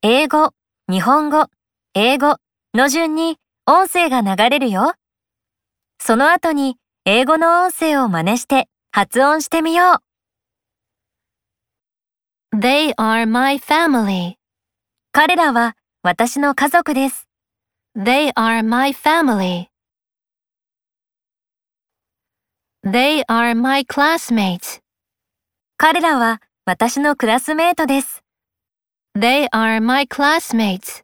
英語、日本語、英語の順に音声が流れるよ。その後に英語の音声を真似して発音してみよう。They are my family. 彼らは私の家族です。They are my family. They are my classmates. 彼らは私のクラスメートです。They are my classmates.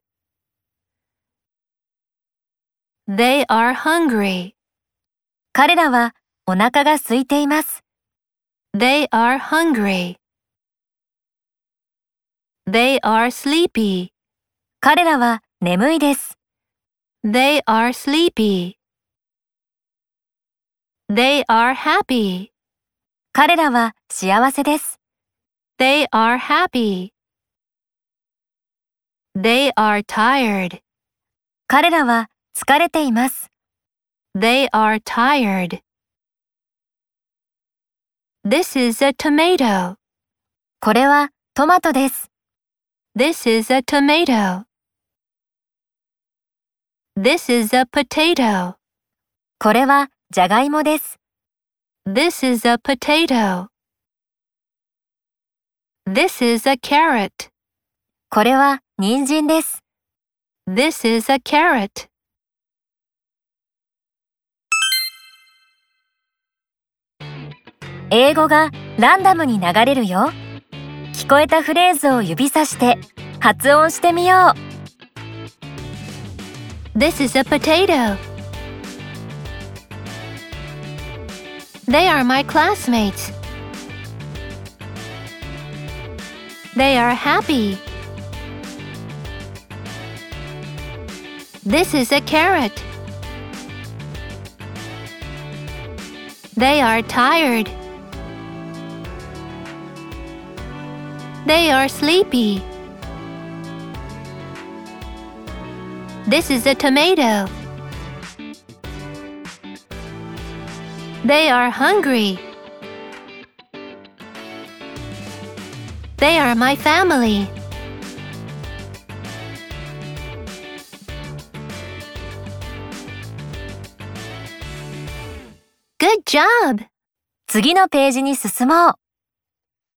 They are hungry. 彼らはお腹が空いています。They are hungry. They are sleepy. 彼らは眠いです。They are sleepy. They are happy. 彼らは幸せです。They are happy. They are tired. 彼らは疲れています。They are tired. This is a tomato. これはトマトです。This is a tomato. This is a potato. これはじゃがいもです。This is a potato. This is a carrot. これは人参です。This is a carrot. 英語がランダムに流れるよ。聞こえたフレーズを指さして発音してみよう。This is a potato. They are my classmates. They are happy. This is a carrot. They are tired. They are sleepy. This is a tomato. They are hungry. They are my family. Job! 次のページに進もう。